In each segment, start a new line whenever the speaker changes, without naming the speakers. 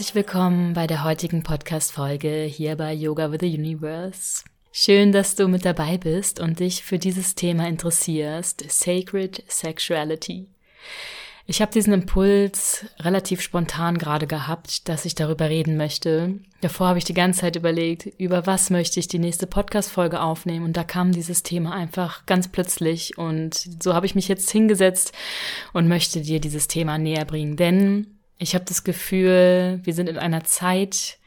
Herzlich willkommen bei der heutigen Podcast-Folge hier bei Yoga with the Universe. Schön, dass du mit dabei bist und dich für dieses Thema interessierst, Sacred Sexuality. Ich habe diesen Impuls relativ spontan gerade gehabt, dass ich darüber reden möchte. Davor habe ich die ganze Zeit überlegt, über was möchte ich die nächste Podcast-Folge aufnehmen und da kam dieses Thema einfach ganz plötzlich und so habe ich mich jetzt hingesetzt und möchte dir dieses Thema näher bringen, denn ich habe das Gefühl, wir sind in einer Zeit,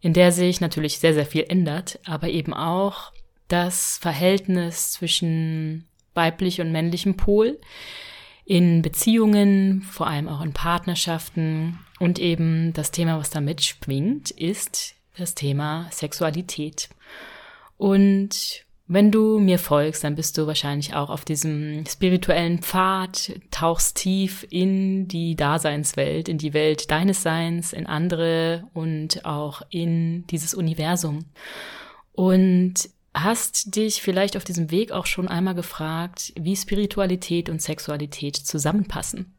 in der sich natürlich sehr, sehr viel ändert, aber eben auch das Verhältnis zwischen weiblich und männlichem Pol in Beziehungen, vor allem auch in Partnerschaften und eben das Thema, was da mitschwingt, ist das Thema Sexualität. Und wenn du mir folgst, dann bist du wahrscheinlich auch auf diesem spirituellen Pfad, tauchst tief in die Daseinswelt, in die Welt deines Seins, in andere und auch in dieses Universum. Und hast dich vielleicht auf diesem Weg auch schon einmal gefragt, wie Spiritualität und Sexualität zusammenpassen.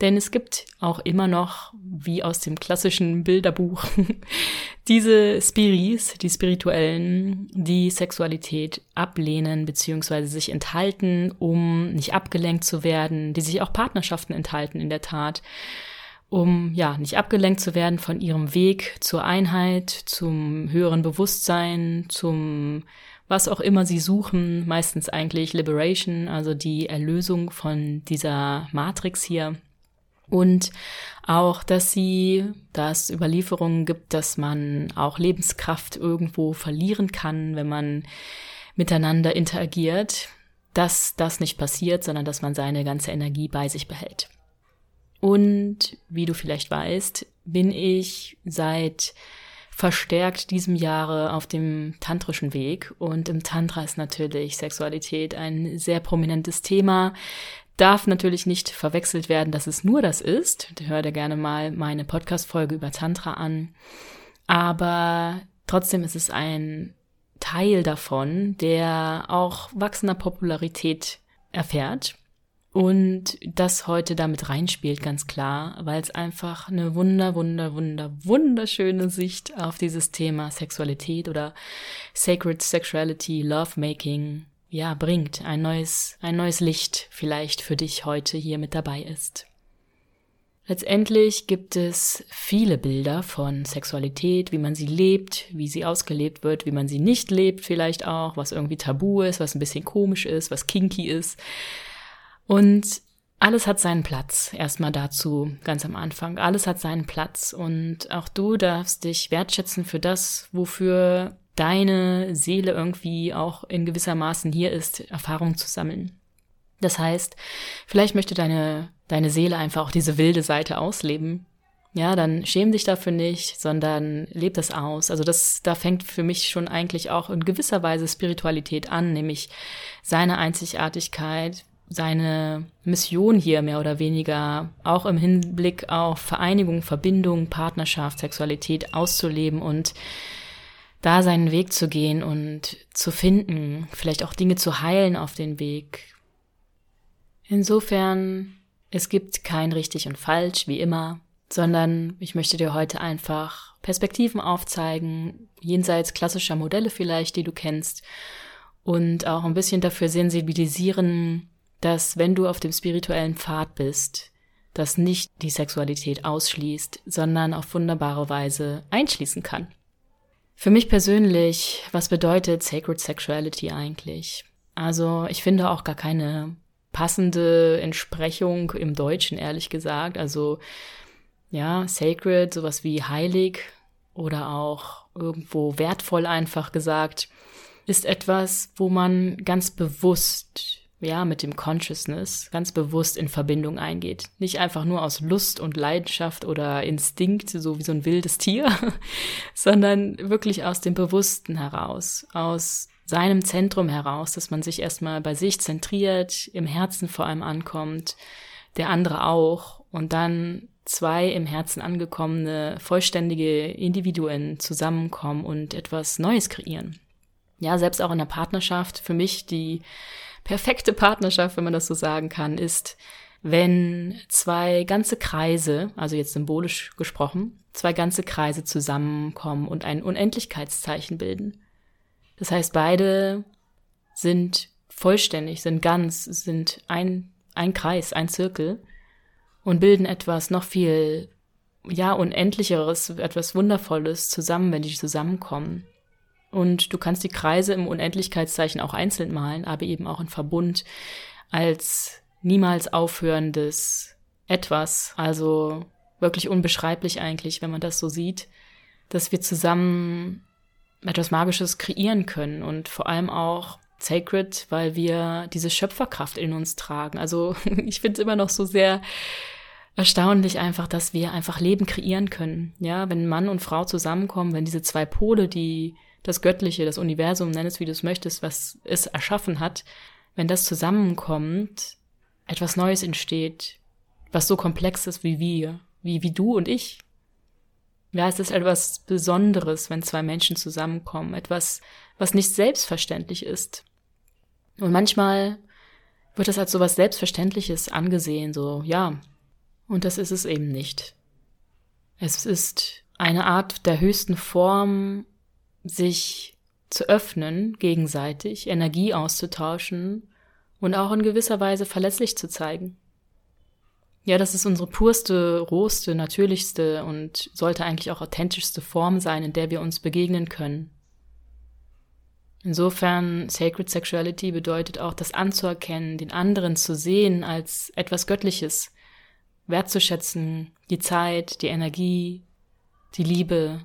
Denn es gibt auch immer noch, wie aus dem klassischen Bilderbuch, diese Spiris, die Spirituellen, die Sexualität ablehnen bzw. sich enthalten, um nicht abgelenkt zu werden, die sich auch Partnerschaften enthalten in der Tat, um ja nicht abgelenkt zu werden von ihrem Weg zur Einheit, zum höheren Bewusstsein, zum was auch immer sie suchen, meistens eigentlich Liberation, also die Erlösung von dieser Matrix hier und auch, dass sie, dass Überlieferungen gibt, dass man auch Lebenskraft irgendwo verlieren kann, wenn man miteinander interagiert, dass das nicht passiert, sondern dass man seine ganze Energie bei sich behält. Und wie du vielleicht weißt, bin ich seit verstärkt diesem Jahre auf dem tantrischen Weg. Und im Tantra ist natürlich Sexualität ein sehr prominentes Thema darf natürlich nicht verwechselt werden, dass es nur das ist. Hör dir gerne mal meine Podcast-Folge über Tantra an. Aber trotzdem ist es ein Teil davon, der auch wachsender Popularität erfährt. Und das heute damit reinspielt, ganz klar, weil es einfach eine wunder, wunder, wunder, wunderschöne Sicht auf dieses Thema Sexualität oder Sacred Sexuality, Lovemaking ja, bringt, ein neues, ein neues Licht vielleicht für dich heute hier mit dabei ist. Letztendlich gibt es viele Bilder von Sexualität, wie man sie lebt, wie sie ausgelebt wird, wie man sie nicht lebt vielleicht auch, was irgendwie tabu ist, was ein bisschen komisch ist, was kinky ist. Und alles hat seinen Platz. Erstmal dazu ganz am Anfang. Alles hat seinen Platz. Und auch du darfst dich wertschätzen für das, wofür deine Seele irgendwie auch in gewisser Maßen hier ist, Erfahrung zu sammeln. Das heißt, vielleicht möchte deine, deine Seele einfach auch diese wilde Seite ausleben. Ja, dann schäm dich dafür nicht, sondern leb das aus. Also das, da fängt für mich schon eigentlich auch in gewisser Weise Spiritualität an, nämlich seine Einzigartigkeit, seine Mission hier mehr oder weniger auch im Hinblick auf Vereinigung, Verbindung, Partnerschaft, Sexualität auszuleben und da seinen Weg zu gehen und zu finden, vielleicht auch Dinge zu heilen auf den Weg. Insofern, es gibt kein richtig und falsch, wie immer, sondern ich möchte dir heute einfach Perspektiven aufzeigen, jenseits klassischer Modelle vielleicht, die du kennst, und auch ein bisschen dafür sensibilisieren, dass wenn du auf dem spirituellen Pfad bist, das nicht die Sexualität ausschließt, sondern auf wunderbare Weise einschließen kann. Für mich persönlich, was bedeutet Sacred Sexuality eigentlich? Also ich finde auch gar keine passende Entsprechung im Deutschen, ehrlich gesagt. Also ja, sacred, sowas wie heilig oder auch irgendwo wertvoll einfach gesagt, ist etwas, wo man ganz bewusst ja, mit dem Consciousness ganz bewusst in Verbindung eingeht. Nicht einfach nur aus Lust und Leidenschaft oder Instinkt, so wie so ein wildes Tier, sondern wirklich aus dem Bewussten heraus, aus seinem Zentrum heraus, dass man sich erstmal bei sich zentriert, im Herzen vor allem ankommt, der andere auch und dann zwei im Herzen angekommene, vollständige Individuen zusammenkommen und etwas Neues kreieren. Ja, selbst auch in der Partnerschaft, für mich die perfekte Partnerschaft, wenn man das so sagen kann, ist, wenn zwei ganze Kreise, also jetzt symbolisch gesprochen, zwei ganze Kreise zusammenkommen und ein Unendlichkeitszeichen bilden. Das heißt, beide sind vollständig, sind ganz, sind ein, ein Kreis, ein Zirkel und bilden etwas noch viel, ja, unendlicheres, etwas Wundervolles zusammen, wenn die zusammenkommen. Und du kannst die Kreise im Unendlichkeitszeichen auch einzeln malen, aber eben auch in Verbund als niemals aufhörendes etwas. Also wirklich unbeschreiblich eigentlich, wenn man das so sieht, dass wir zusammen etwas Magisches kreieren können und vor allem auch sacred, weil wir diese Schöpferkraft in uns tragen. Also ich finde es immer noch so sehr erstaunlich einfach, dass wir einfach Leben kreieren können. Ja, wenn Mann und Frau zusammenkommen, wenn diese zwei Pole, die das Göttliche, das Universum, nenn es wie du es möchtest, was es erschaffen hat, wenn das zusammenkommt, etwas Neues entsteht, was so komplex ist wie wir, wie, wie du und ich. Ja, es ist etwas Besonderes, wenn zwei Menschen zusammenkommen, etwas, was nicht selbstverständlich ist. Und manchmal wird es als so was Selbstverständliches angesehen, so, ja. Und das ist es eben nicht. Es ist eine Art der höchsten Form, sich zu öffnen, gegenseitig, Energie auszutauschen und auch in gewisser Weise verletzlich zu zeigen. Ja, das ist unsere purste, rohste, natürlichste und sollte eigentlich auch authentischste Form sein, in der wir uns begegnen können. Insofern Sacred Sexuality bedeutet auch das anzuerkennen, den anderen zu sehen als etwas Göttliches, wertzuschätzen, die Zeit, die Energie, die Liebe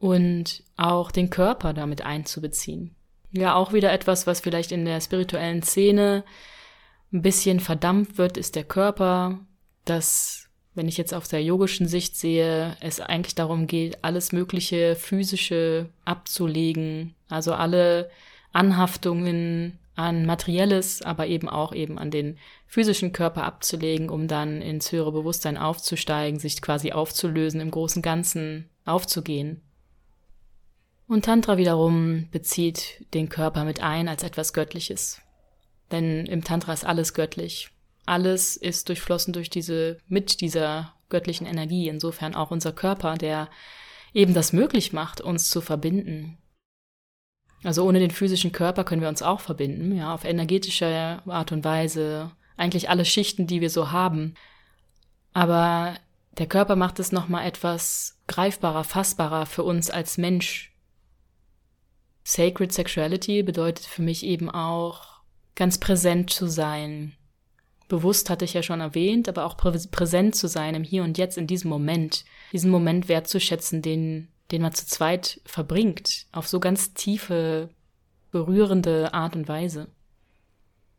und auch den Körper damit einzubeziehen. Ja, auch wieder etwas, was vielleicht in der spirituellen Szene ein bisschen verdampft wird, ist der Körper, dass, wenn ich jetzt auf der yogischen Sicht sehe, es eigentlich darum geht, alles mögliche physische abzulegen, also alle Anhaftungen an materielles, aber eben auch eben an den physischen Körper abzulegen, um dann ins höhere Bewusstsein aufzusteigen, sich quasi aufzulösen, im großen Ganzen aufzugehen. Und Tantra wiederum bezieht den Körper mit ein als etwas Göttliches. Denn im Tantra ist alles göttlich. Alles ist durchflossen durch diese, mit dieser göttlichen Energie. Insofern auch unser Körper, der eben das möglich macht, uns zu verbinden. Also ohne den physischen Körper können wir uns auch verbinden, ja, auf energetische Art und Weise. Eigentlich alle Schichten, die wir so haben. Aber der Körper macht es nochmal etwas greifbarer, fassbarer für uns als Mensch, Sacred Sexuality bedeutet für mich eben auch, ganz präsent zu sein. Bewusst hatte ich ja schon erwähnt, aber auch prä präsent zu sein im Hier und Jetzt, in diesem Moment, diesen Moment wertzuschätzen, den, den man zu zweit verbringt, auf so ganz tiefe, berührende Art und Weise.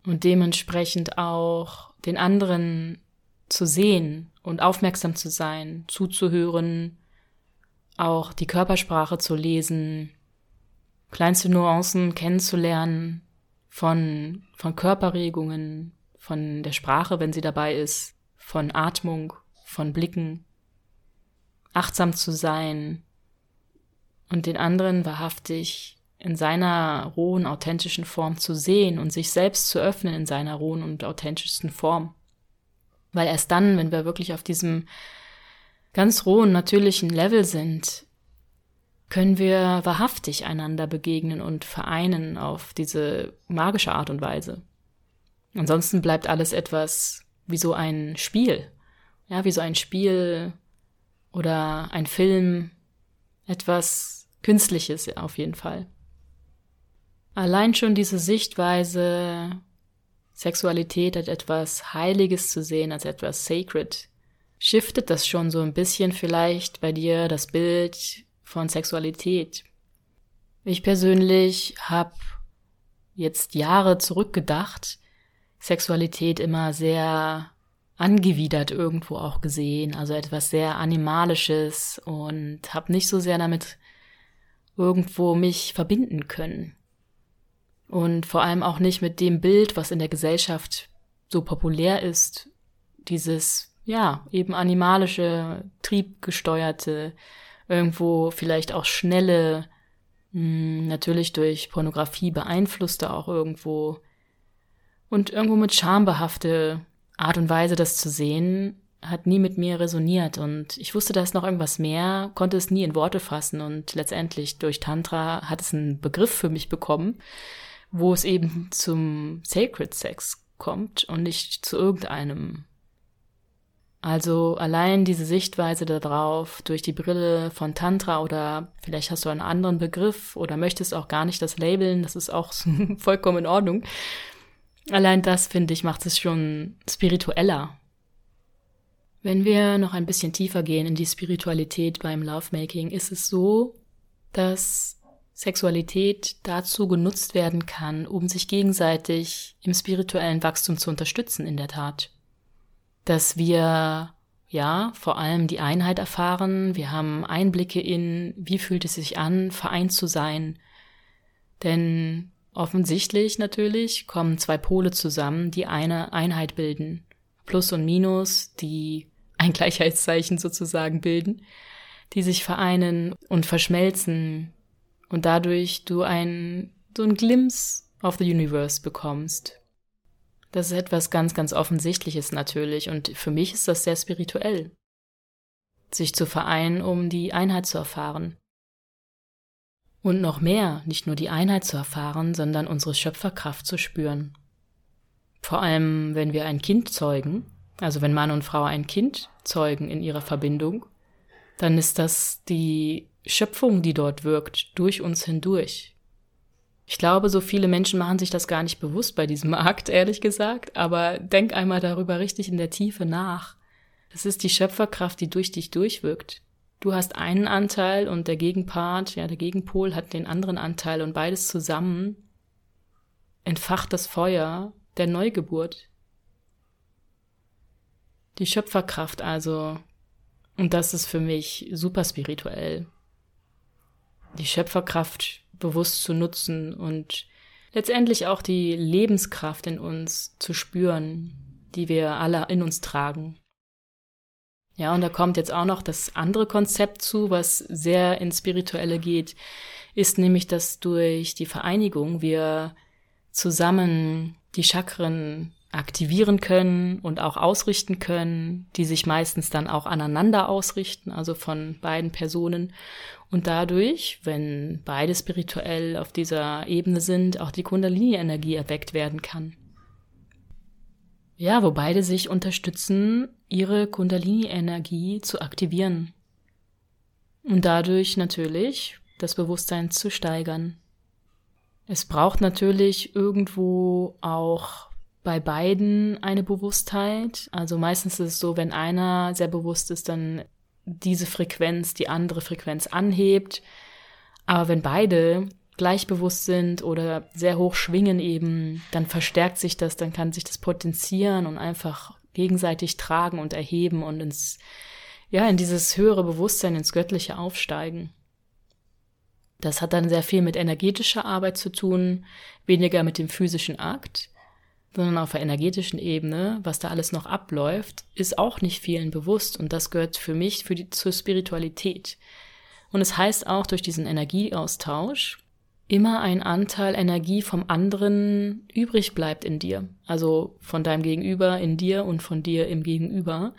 Und dementsprechend auch den anderen zu sehen und aufmerksam zu sein, zuzuhören, auch die Körpersprache zu lesen, kleinste Nuancen kennenzulernen von, von Körperregungen, von der Sprache, wenn sie dabei ist, von Atmung, von Blicken, achtsam zu sein und den anderen wahrhaftig in seiner rohen, authentischen Form zu sehen und sich selbst zu öffnen in seiner rohen und authentischsten Form. Weil erst dann, wenn wir wirklich auf diesem ganz rohen, natürlichen Level sind, können wir wahrhaftig einander begegnen und vereinen auf diese magische Art und Weise. Ansonsten bleibt alles etwas wie so ein Spiel. Ja, wie so ein Spiel oder ein Film. Etwas Künstliches auf jeden Fall. Allein schon diese Sichtweise, Sexualität als etwas Heiliges zu sehen, als etwas Sacred, shiftet das schon so ein bisschen vielleicht bei dir das Bild von Sexualität. Ich persönlich habe jetzt Jahre zurückgedacht, Sexualität immer sehr angewidert irgendwo auch gesehen, also etwas sehr Animalisches und habe nicht so sehr damit irgendwo mich verbinden können. Und vor allem auch nicht mit dem Bild, was in der Gesellschaft so populär ist, dieses, ja, eben animalische, triebgesteuerte, irgendwo vielleicht auch schnelle, mh, hm, natürlich durch Pornografie beeinflusste auch irgendwo Und irgendwo mit schambehafte Art und Weise, das zu sehen, hat nie mit mir resoniert und ich wusste, da ist noch irgendwas mehr, konnte es nie in Worte fassen und letztendlich durch Tantra hat es einen Begriff für mich bekommen, wo es eben zum Sacred Sex kommt und nicht zu irgendeinem. Also allein diese Sichtweise darauf durch die Brille von Tantra oder vielleicht hast du einen anderen Begriff oder möchtest auch gar nicht das labeln, das ist auch vollkommen in Ordnung. Allein das, finde ich, macht es schon spiritueller. Wenn wir noch ein bisschen tiefer gehen in die Spiritualität beim Lovemaking, ist es so, dass Sexualität dazu genutzt werden kann, um sich gegenseitig im spirituellen Wachstum zu unterstützen, in der Tat. Dass wir, ja, vor allem die Einheit erfahren, wir haben Einblicke in, wie fühlt es sich an, vereint zu sein. Denn offensichtlich natürlich kommen zwei Pole zusammen, die eine Einheit bilden. Plus und Minus, die ein Gleichheitszeichen sozusagen bilden, die sich vereinen und verschmelzen und dadurch du ein, so ein Glimpse of the Universe bekommst. Das ist etwas ganz, ganz Offensichtliches natürlich und für mich ist das sehr spirituell. Sich zu vereinen, um die Einheit zu erfahren. Und noch mehr, nicht nur die Einheit zu erfahren, sondern unsere Schöpferkraft zu spüren. Vor allem, wenn wir ein Kind zeugen, also wenn Mann und Frau ein Kind zeugen in ihrer Verbindung, dann ist das die Schöpfung, die dort wirkt, durch uns hindurch. Ich glaube, so viele Menschen machen sich das gar nicht bewusst bei diesem Akt, ehrlich gesagt, aber denk einmal darüber richtig in der Tiefe nach. Es ist die Schöpferkraft, die durch dich durchwirkt. Du hast einen Anteil und der Gegenpart, ja, der Gegenpol hat den anderen Anteil und beides zusammen entfacht das Feuer der Neugeburt. Die Schöpferkraft also, und das ist für mich super spirituell die Schöpferkraft bewusst zu nutzen und letztendlich auch die Lebenskraft in uns zu spüren, die wir alle in uns tragen. Ja, und da kommt jetzt auch noch das andere Konzept zu, was sehr ins Spirituelle geht, ist nämlich, dass durch die Vereinigung wir zusammen die Chakren aktivieren können und auch ausrichten können, die sich meistens dann auch aneinander ausrichten, also von beiden Personen. Und dadurch, wenn beide spirituell auf dieser Ebene sind, auch die Kundalini-Energie erweckt werden kann. Ja, wo beide sich unterstützen, ihre Kundalini-Energie zu aktivieren. Und dadurch natürlich das Bewusstsein zu steigern. Es braucht natürlich irgendwo auch bei beiden eine Bewusstheit. Also meistens ist es so, wenn einer sehr bewusst ist, dann diese Frequenz die andere Frequenz anhebt. Aber wenn beide gleichbewusst sind oder sehr hoch schwingen eben, dann verstärkt sich das, dann kann sich das potenzieren und einfach gegenseitig tragen und erheben und ins, ja, in dieses höhere Bewusstsein, ins Göttliche aufsteigen. Das hat dann sehr viel mit energetischer Arbeit zu tun, weniger mit dem physischen Akt sondern auf der energetischen Ebene, was da alles noch abläuft, ist auch nicht vielen bewusst und das gehört für mich für die, zur Spiritualität. Und es heißt auch durch diesen Energieaustausch immer ein Anteil Energie vom anderen übrig bleibt in dir, also von deinem Gegenüber in dir und von dir im Gegenüber,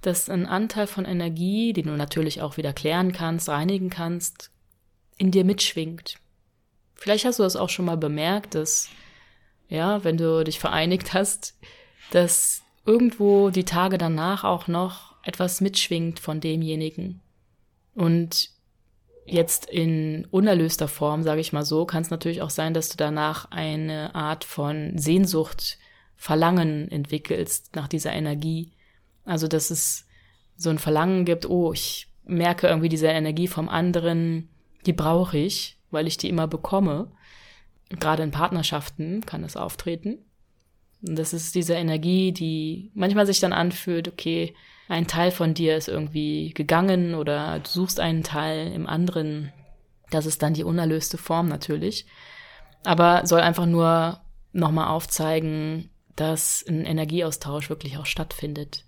dass ein Anteil von Energie, den du natürlich auch wieder klären kannst, reinigen kannst, in dir mitschwingt. Vielleicht hast du das auch schon mal bemerkt, dass ja, wenn du dich vereinigt hast, dass irgendwo die Tage danach auch noch etwas mitschwingt von demjenigen. Und jetzt in unerlöster Form, sage ich mal so, kann es natürlich auch sein, dass du danach eine Art von Sehnsucht, Verlangen entwickelst nach dieser Energie. Also, dass es so ein Verlangen gibt, oh, ich merke irgendwie diese Energie vom anderen, die brauche ich, weil ich die immer bekomme. Gerade in Partnerschaften kann es auftreten. Und das ist diese Energie, die manchmal sich dann anfühlt, okay, ein Teil von dir ist irgendwie gegangen oder du suchst einen Teil im anderen. Das ist dann die unerlöste Form natürlich. Aber soll einfach nur nochmal aufzeigen, dass ein Energieaustausch wirklich auch stattfindet.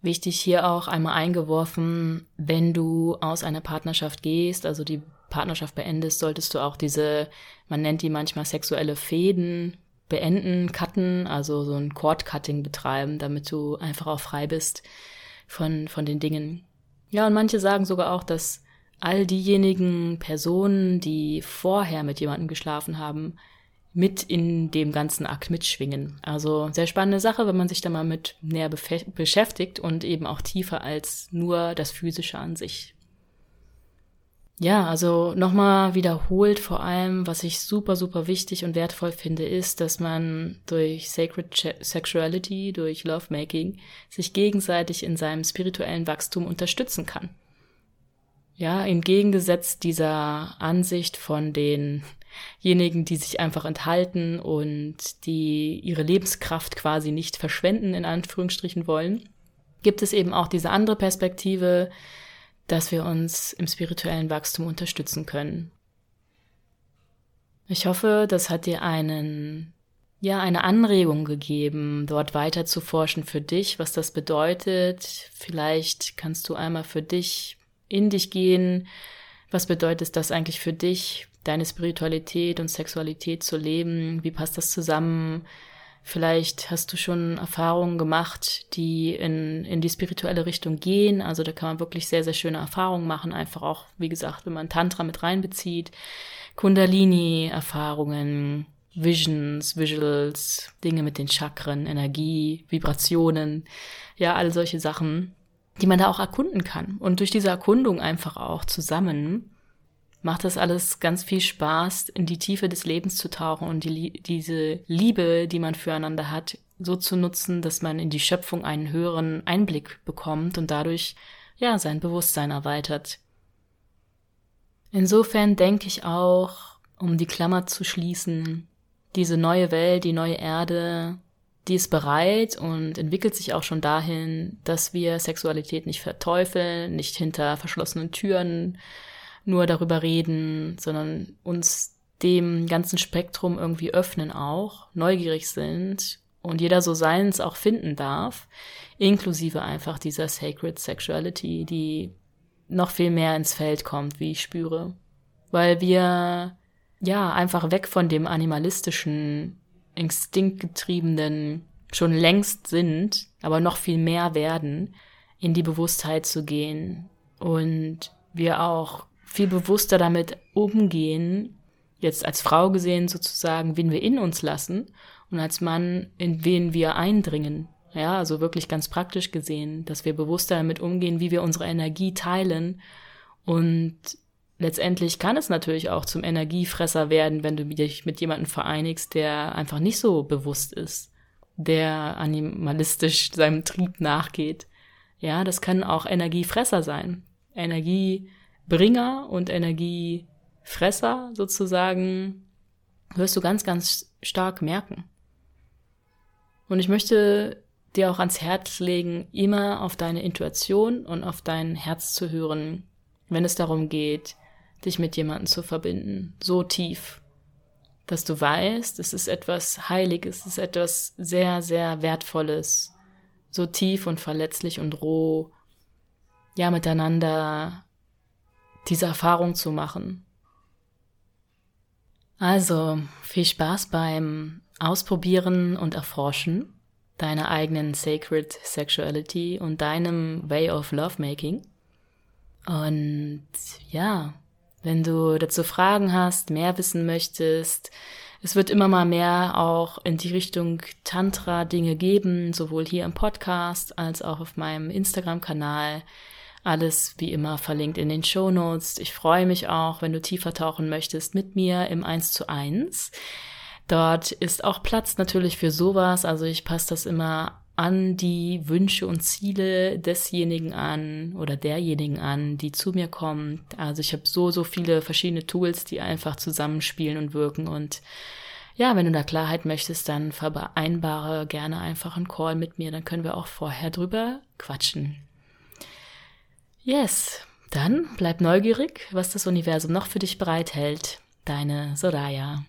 Wichtig hier auch einmal eingeworfen, wenn du aus einer Partnerschaft gehst, also die Partnerschaft beendest, solltest du auch diese, man nennt die manchmal sexuelle Fäden beenden, cutten, also so ein Cord-Cutting betreiben, damit du einfach auch frei bist von, von den Dingen. Ja, und manche sagen sogar auch, dass all diejenigen Personen, die vorher mit jemandem geschlafen haben, mit in dem ganzen Akt mitschwingen. Also sehr spannende Sache, wenn man sich da mal mit näher beschäftigt und eben auch tiefer als nur das Physische an sich. Ja, also nochmal wiederholt vor allem, was ich super, super wichtig und wertvoll finde, ist, dass man durch Sacred Sexuality, durch Lovemaking sich gegenseitig in seinem spirituellen Wachstum unterstützen kann. Ja, im Gegensatz dieser Ansicht von denjenigen, die sich einfach enthalten und die ihre Lebenskraft quasi nicht verschwenden, in Anführungsstrichen wollen, gibt es eben auch diese andere Perspektive, dass wir uns im spirituellen Wachstum unterstützen können. Ich hoffe, das hat dir einen, ja, eine Anregung gegeben, dort weiter zu forschen für dich, was das bedeutet. Vielleicht kannst du einmal für dich in dich gehen. Was bedeutet das eigentlich für dich, deine Spiritualität und Sexualität zu leben? Wie passt das zusammen? Vielleicht hast du schon Erfahrungen gemacht, die in, in die spirituelle Richtung gehen. Also da kann man wirklich sehr, sehr schöne Erfahrungen machen. Einfach auch, wie gesagt, wenn man Tantra mit reinbezieht. Kundalini-Erfahrungen, Visions, Visuals, Dinge mit den Chakren, Energie, Vibrationen. Ja, all solche Sachen die man da auch erkunden kann. Und durch diese Erkundung einfach auch zusammen macht das alles ganz viel Spaß, in die Tiefe des Lebens zu tauchen und die, diese Liebe, die man füreinander hat, so zu nutzen, dass man in die Schöpfung einen höheren Einblick bekommt und dadurch ja sein Bewusstsein erweitert. Insofern denke ich auch, um die Klammer zu schließen, diese neue Welt, die neue Erde, die ist bereit und entwickelt sich auch schon dahin, dass wir Sexualität nicht verteufeln, nicht hinter verschlossenen Türen nur darüber reden, sondern uns dem ganzen Spektrum irgendwie öffnen auch, neugierig sind und jeder so seins auch finden darf, inklusive einfach dieser Sacred Sexuality, die noch viel mehr ins Feld kommt, wie ich spüre. Weil wir ja einfach weg von dem animalistischen instinktgetriebenen schon längst sind, aber noch viel mehr werden, in die Bewusstheit zu gehen und wir auch viel bewusster damit umgehen, jetzt als Frau gesehen sozusagen, wen wir in uns lassen und als Mann, in wen wir eindringen. Ja, also wirklich ganz praktisch gesehen, dass wir bewusster damit umgehen, wie wir unsere Energie teilen und letztendlich kann es natürlich auch zum Energiefresser werden, wenn du dich mit jemandem vereinigst, der einfach nicht so bewusst ist, der animalistisch seinem Trieb nachgeht. Ja, das kann auch Energiefresser sein. Energiebringer und Energiefresser sozusagen wirst du ganz, ganz stark merken. Und ich möchte dir auch ans Herz legen, immer auf deine Intuition und auf dein Herz zu hören, wenn es darum geht, dich mit jemandem zu verbinden, so tief, dass du weißt, es ist etwas Heiliges, es ist etwas sehr, sehr Wertvolles, so tief und verletzlich und roh, ja, miteinander diese Erfahrung zu machen. Also, viel Spaß beim Ausprobieren und Erforschen deiner eigenen Sacred Sexuality und deinem Way of Lovemaking. Und ja, wenn du dazu Fragen hast, mehr wissen möchtest, es wird immer mal mehr auch in die Richtung Tantra Dinge geben, sowohl hier im Podcast als auch auf meinem Instagram-Kanal. Alles wie immer verlinkt in den Show Notes. Ich freue mich auch, wenn du tiefer tauchen möchtest mit mir im 1 zu 1. Dort ist auch Platz natürlich für sowas. Also ich passe das immer an die Wünsche und Ziele desjenigen an oder derjenigen an, die zu mir kommen. Also ich habe so, so viele verschiedene Tools, die einfach zusammenspielen und wirken. Und ja, wenn du da Klarheit möchtest, dann vereinbare gerne einfach einen Call mit mir, dann können wir auch vorher drüber quatschen. Yes, dann bleib neugierig, was das Universum noch für dich bereithält. Deine Soraya.